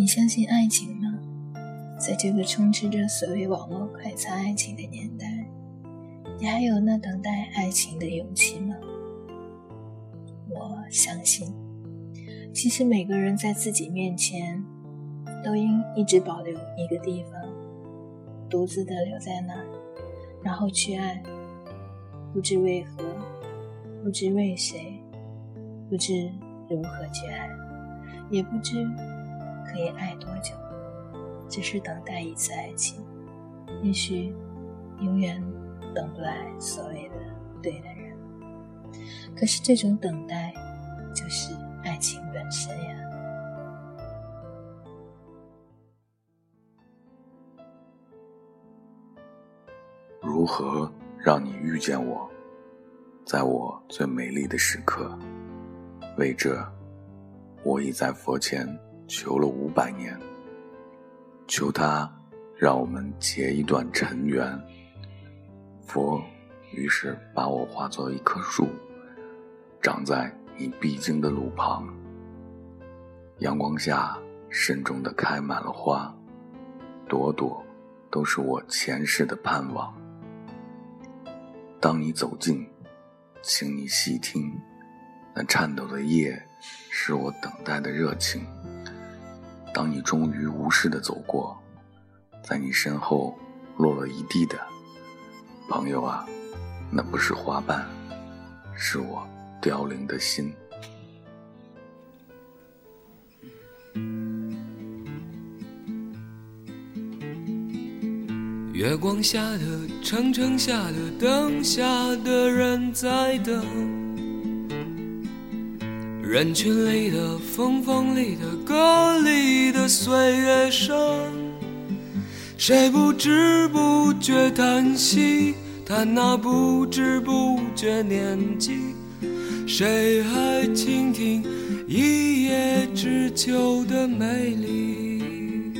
你相信爱情吗？在这个充斥着所谓网络快餐爱情的年代，你还有那等待爱情的勇气吗？我相信，其实每个人在自己面前，都应一直保留一个地方，独自的留在那儿，然后去爱。不知为何，不知为谁，不知如何去爱，也不知可以爱多久，只是等待一次爱情。也许永远等不来所谓的对的人。可是这种等待，就是爱情本身呀。如何让你遇见我，在我最美丽的时刻？为这，我已在佛前求了五百年，求他让我们结一段尘缘。佛于是把我化作一棵树。长在你必经的路旁，阳光下慎重地开满了花，朵朵都是我前世的盼望。当你走近，请你细听，那颤抖的叶是我等待的热情。当你终于无视的走过，在你身后落了一地的朋友啊，那不是花瓣，是我。凋零的心。月光下的城城下的灯下的人在等，人群里的风风里的歌里的岁月声，谁不知不觉叹息？他那不知不觉年纪。谁还倾听一叶知秋的美丽？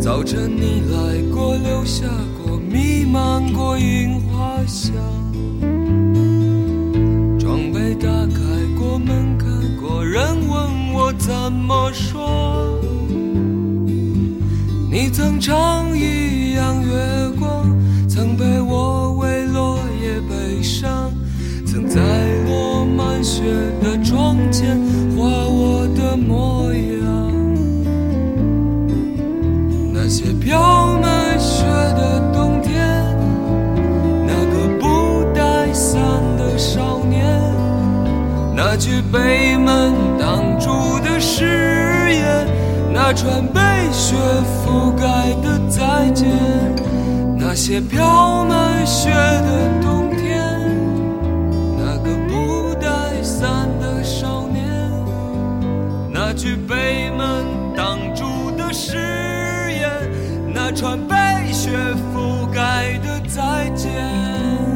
早晨你来过，留下过，弥漫过樱花香。我说？你曾唱一样月光，曾陪我为落叶。悲伤，曾在落满雪的窗前画我的模样。那些飘那句被门挡住的誓言，那串被雪覆盖的再见，那些飘满雪的冬。天，那个不带伞的少年，那句被门挡住的誓言，那串被雪覆盖的再见。